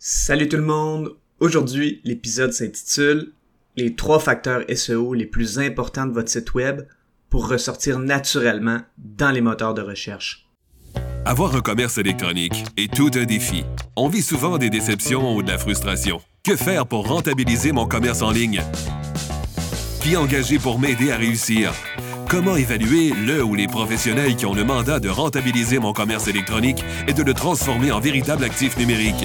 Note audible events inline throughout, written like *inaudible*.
Salut tout le monde! Aujourd'hui, l'épisode s'intitule Les trois facteurs SEO les plus importants de votre site web pour ressortir naturellement dans les moteurs de recherche. Avoir un commerce électronique est tout un défi. On vit souvent des déceptions ou de la frustration. Que faire pour rentabiliser mon commerce en ligne? Qui engager pour m'aider à réussir? Comment évaluer le ou les professionnels qui ont le mandat de rentabiliser mon commerce électronique et de le transformer en véritable actif numérique?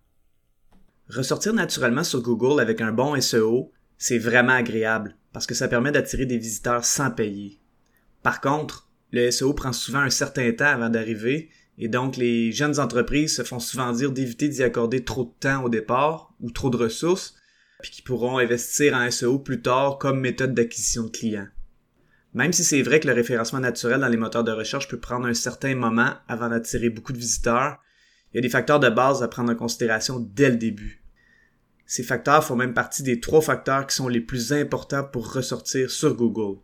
Ressortir naturellement sur Google avec un bon SEO, c'est vraiment agréable parce que ça permet d'attirer des visiteurs sans payer. Par contre, le SEO prend souvent un certain temps avant d'arriver et donc les jeunes entreprises se font souvent dire d'éviter d'y accorder trop de temps au départ ou trop de ressources, puis qui pourront investir en SEO plus tard comme méthode d'acquisition de clients. Même si c'est vrai que le référencement naturel dans les moteurs de recherche peut prendre un certain moment avant d'attirer beaucoup de visiteurs, il y a des facteurs de base à prendre en considération dès le début. Ces facteurs font même partie des trois facteurs qui sont les plus importants pour ressortir sur Google.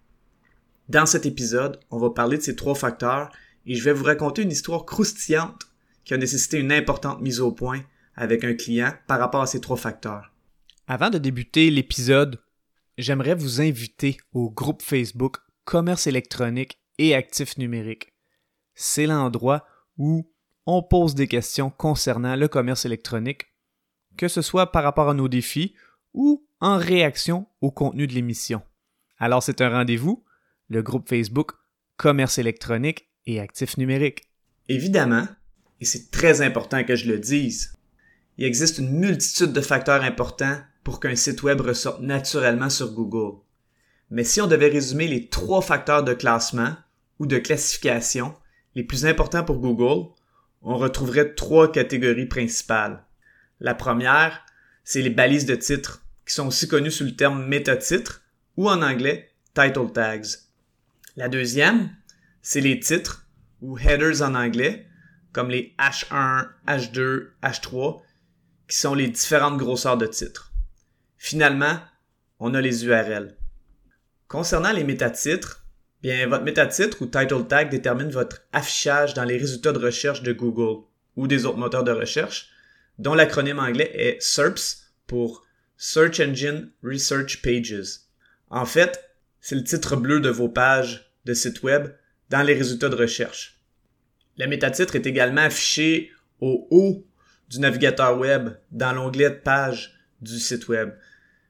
Dans cet épisode, on va parler de ces trois facteurs et je vais vous raconter une histoire croustillante qui a nécessité une importante mise au point avec un client par rapport à ces trois facteurs. Avant de débuter l'épisode, j'aimerais vous inviter au groupe Facebook Commerce électronique et actifs numériques. C'est l'endroit où on pose des questions concernant le commerce électronique que ce soit par rapport à nos défis ou en réaction au contenu de l'émission. Alors c'est un rendez-vous, le groupe Facebook Commerce électronique et actifs numériques. Évidemment, et c'est très important que je le dise, il existe une multitude de facteurs importants pour qu'un site web ressorte naturellement sur Google. Mais si on devait résumer les trois facteurs de classement ou de classification les plus importants pour Google, on retrouverait trois catégories principales. La première, c'est les balises de titres, qui sont aussi connues sous le terme métatitres ou en anglais title tags. La deuxième, c'est les titres ou headers en anglais, comme les H1, H2, H3, qui sont les différentes grosseurs de titres. Finalement, on a les URL. Concernant les métatitres, bien, votre métatitre ou title tag détermine votre affichage dans les résultats de recherche de Google ou des autres moteurs de recherche, dont l'acronyme anglais est SERPs pour Search Engine Research Pages. En fait, c'est le titre bleu de vos pages de site web dans les résultats de recherche. Le métatitre est également affiché au haut du navigateur web dans l'onglet de page du site web.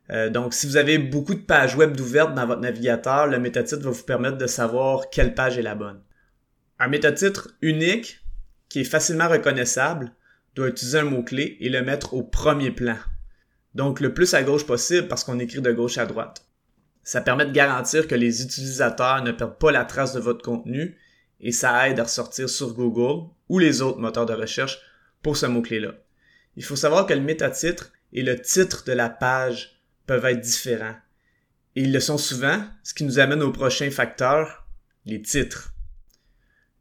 Euh, donc, si vous avez beaucoup de pages web ouvertes dans votre navigateur, le métatitre va vous permettre de savoir quelle page est la bonne. Un métatitre unique qui est facilement reconnaissable doit utiliser un mot-clé et le mettre au premier plan. Donc le plus à gauche possible parce qu'on écrit de gauche à droite. Ça permet de garantir que les utilisateurs ne perdent pas la trace de votre contenu et ça aide à ressortir sur Google ou les autres moteurs de recherche pour ce mot-clé-là. Il faut savoir que le métatitre et le titre de la page peuvent être différents. Et ils le sont souvent, ce qui nous amène au prochain facteur, les titres.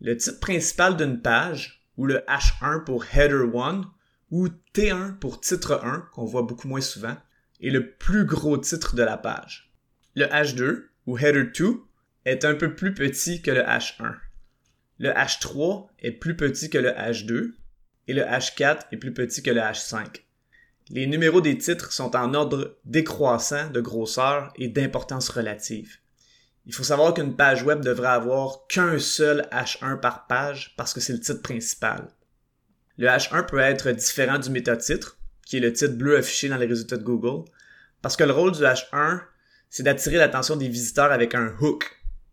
Le titre principal d'une page ou le H1 pour Header 1, ou T1 pour titre 1, qu'on voit beaucoup moins souvent, est le plus gros titre de la page. Le H2, ou Header 2, est un peu plus petit que le H1. Le H3 est plus petit que le H2, et le H4 est plus petit que le H5. Les numéros des titres sont en ordre décroissant de grosseur et d'importance relative. Il faut savoir qu'une page web devrait avoir qu'un seul H1 par page parce que c'est le titre principal. Le H1 peut être différent du métatitre, qui est le titre bleu affiché dans les résultats de Google, parce que le rôle du H1, c'est d'attirer l'attention des visiteurs avec un hook,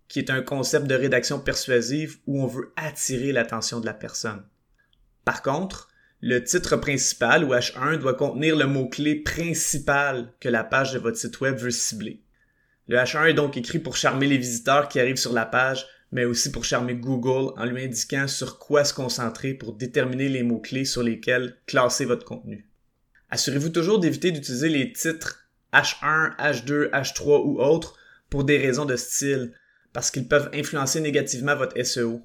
qui est un concept de rédaction persuasive où on veut attirer l'attention de la personne. Par contre, le titre principal ou H1 doit contenir le mot-clé principal que la page de votre site web veut cibler. Le H1 est donc écrit pour charmer les visiteurs qui arrivent sur la page, mais aussi pour charmer Google en lui indiquant sur quoi se concentrer pour déterminer les mots-clés sur lesquels classer votre contenu. Assurez-vous toujours d'éviter d'utiliser les titres H1, H2, H3 ou autres pour des raisons de style, parce qu'ils peuvent influencer négativement votre SEO.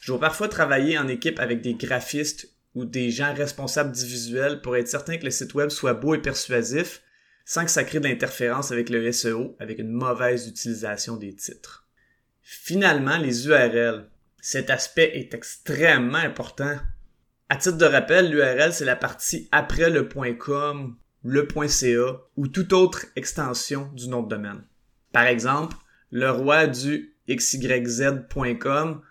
Je parfois travailler en équipe avec des graphistes ou des gens responsables du visuel pour être certain que le site web soit beau et persuasif, sans que ça crée d'interférence avec le SEO, avec une mauvaise utilisation des titres. Finalement, les URL. Cet aspect est extrêmement important. À titre de rappel, l'URL, c'est la partie après le .com, le .ca ou toute autre extension du nom de domaine. Par exemple, le roi du xyz.com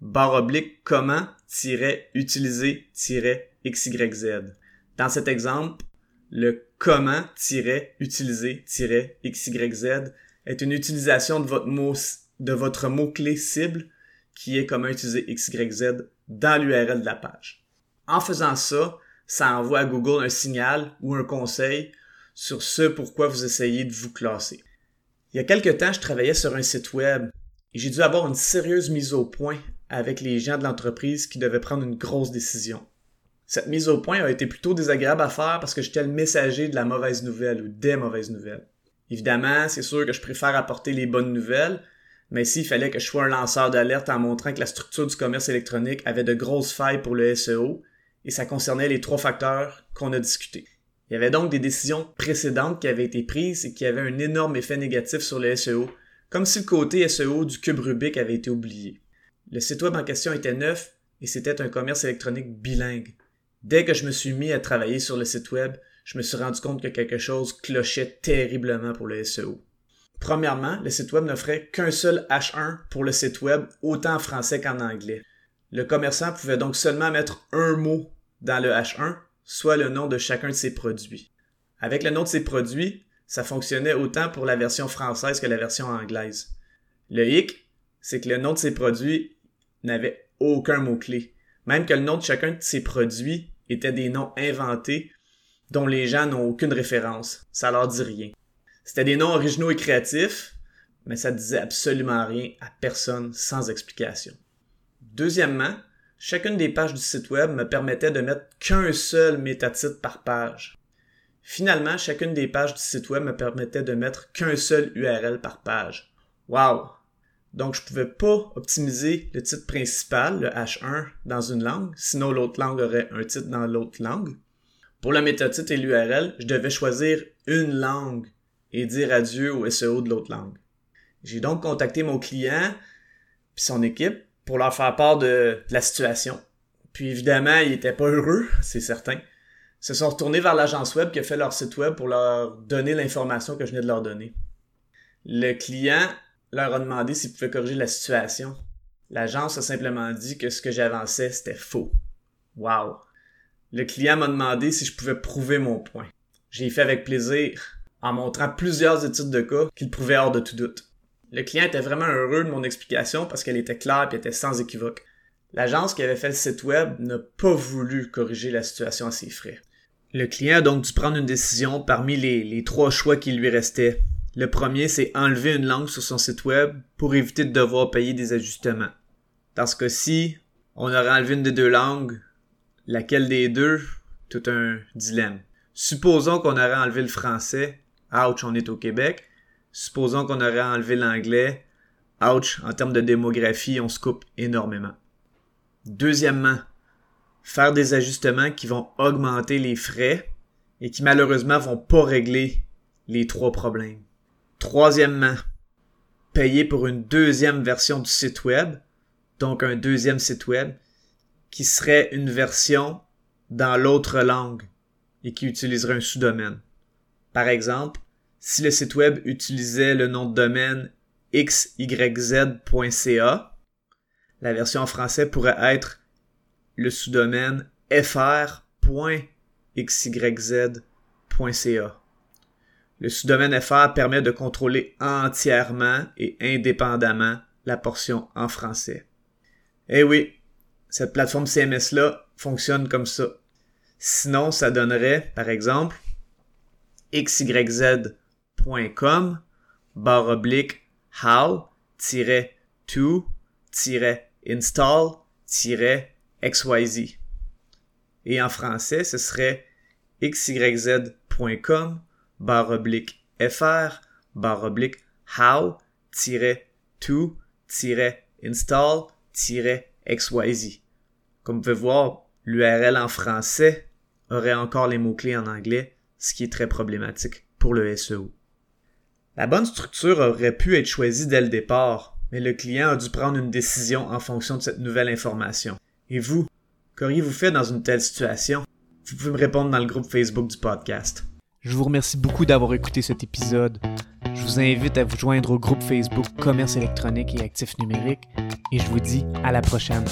barre oblique comment-utiliser-xyz. Dans cet exemple, le comment-utiliser-xyz est une utilisation de votre mot, de votre mot-clé cible qui est comment utiliser XYZ dans l'URL de la page. En faisant ça, ça envoie à Google un signal ou un conseil sur ce pourquoi vous essayez de vous classer. Il y a quelque temps, je travaillais sur un site web et j'ai dû avoir une sérieuse mise au point avec les gens de l'entreprise qui devaient prendre une grosse décision. Cette mise au point a été plutôt désagréable à faire parce que j'étais le messager de la mauvaise nouvelle ou des mauvaises nouvelles. Évidemment, c'est sûr que je préfère apporter les bonnes nouvelles, mais s'il fallait que je sois un lanceur d'alerte en montrant que la structure du commerce électronique avait de grosses failles pour le SEO, et ça concernait les trois facteurs qu'on a discutés. Il y avait donc des décisions précédentes qui avaient été prises et qui avaient un énorme effet négatif sur le SEO, comme si le côté SEO du cube Rubik avait été oublié. Le site web en question était neuf et c'était un commerce électronique bilingue. Dès que je me suis mis à travailler sur le site web, je me suis rendu compte que quelque chose clochait terriblement pour le SEO. Premièrement, le site web n'offrait qu'un seul H1 pour le site web, autant en français qu'en anglais. Le commerçant pouvait donc seulement mettre un mot dans le H1, soit le nom de chacun de ses produits. Avec le nom de ses produits, ça fonctionnait autant pour la version française que la version anglaise. Le hic, c'est que le nom de ses produits n'avait aucun mot-clé. Même que le nom de chacun de ses produits était des noms inventés dont les gens n'ont aucune référence. Ça leur dit rien. C'était des noms originaux et créatifs, mais ça disait absolument rien à personne sans explication. Deuxièmement, chacune des pages du site web me permettait de mettre qu'un seul métatitre par page. Finalement, chacune des pages du site web me permettait de mettre qu'un seul URL par page. Wow! Donc, je pouvais pas optimiser le titre principal, le H1, dans une langue, sinon l'autre langue aurait un titre dans l'autre langue. Pour le métatitre et l'URL, je devais choisir une langue et dire adieu au SEO de l'autre langue. J'ai donc contacté mon client puis son équipe pour leur faire part de, la situation. Puis évidemment, ils étaient pas heureux, *laughs* c'est certain. Ils se sont retournés vers l'agence web qui a fait leur site web pour leur donner l'information que je venais de leur donner. Le client leur a demandé s'ils pouvaient corriger la situation. L'agence a simplement dit que ce que j'avançais, c'était faux. Wow. Le client m'a demandé si je pouvais prouver mon point. J'ai fait avec plaisir en montrant plusieurs études de cas qu'il prouvait hors de tout doute. Le client était vraiment heureux de mon explication parce qu'elle était claire et était sans équivoque. L'agence qui avait fait le site web n'a pas voulu corriger la situation à ses frais. Le client a donc dû prendre une décision parmi les, les trois choix qui lui restaient. Le premier, c'est enlever une langue sur son site web pour éviter de devoir payer des ajustements. Dans ce cas-ci, on aurait enlevé une des deux langues. Laquelle des deux? Tout un dilemme. Supposons qu'on aurait enlevé le français Ouch, on est au Québec. Supposons qu'on aurait enlevé l'anglais. Ouch, en termes de démographie, on se coupe énormément. Deuxièmement, faire des ajustements qui vont augmenter les frais et qui malheureusement vont pas régler les trois problèmes. Troisièmement, payer pour une deuxième version du site web, donc un deuxième site web, qui serait une version dans l'autre langue et qui utiliserait un sous-domaine. Par exemple, si le site web utilisait le nom de domaine xyz.ca, la version en français pourrait être le sous-domaine fr.xyz.ca. Le sous-domaine fr permet de contrôler entièrement et indépendamment la portion en français. Eh oui, cette plateforme CMS-là fonctionne comme ça. Sinon, ça donnerait, par exemple, xyz.com barre oblique how to install xyz. Et en français, ce serait xyz.com barre oblique fr barre oblique how to install xyz. Comme vous pouvez voir, l'URL en français aurait encore les mots-clés en anglais, ce qui est très problématique pour le SEO. La bonne structure aurait pu être choisie dès le départ, mais le client a dû prendre une décision en fonction de cette nouvelle information. Et vous, qu'auriez-vous fait dans une telle situation? Vous pouvez me répondre dans le groupe Facebook du podcast. Je vous remercie beaucoup d'avoir écouté cet épisode. Je vous invite à vous joindre au groupe Facebook Commerce électronique et actifs numériques et je vous dis à la prochaine.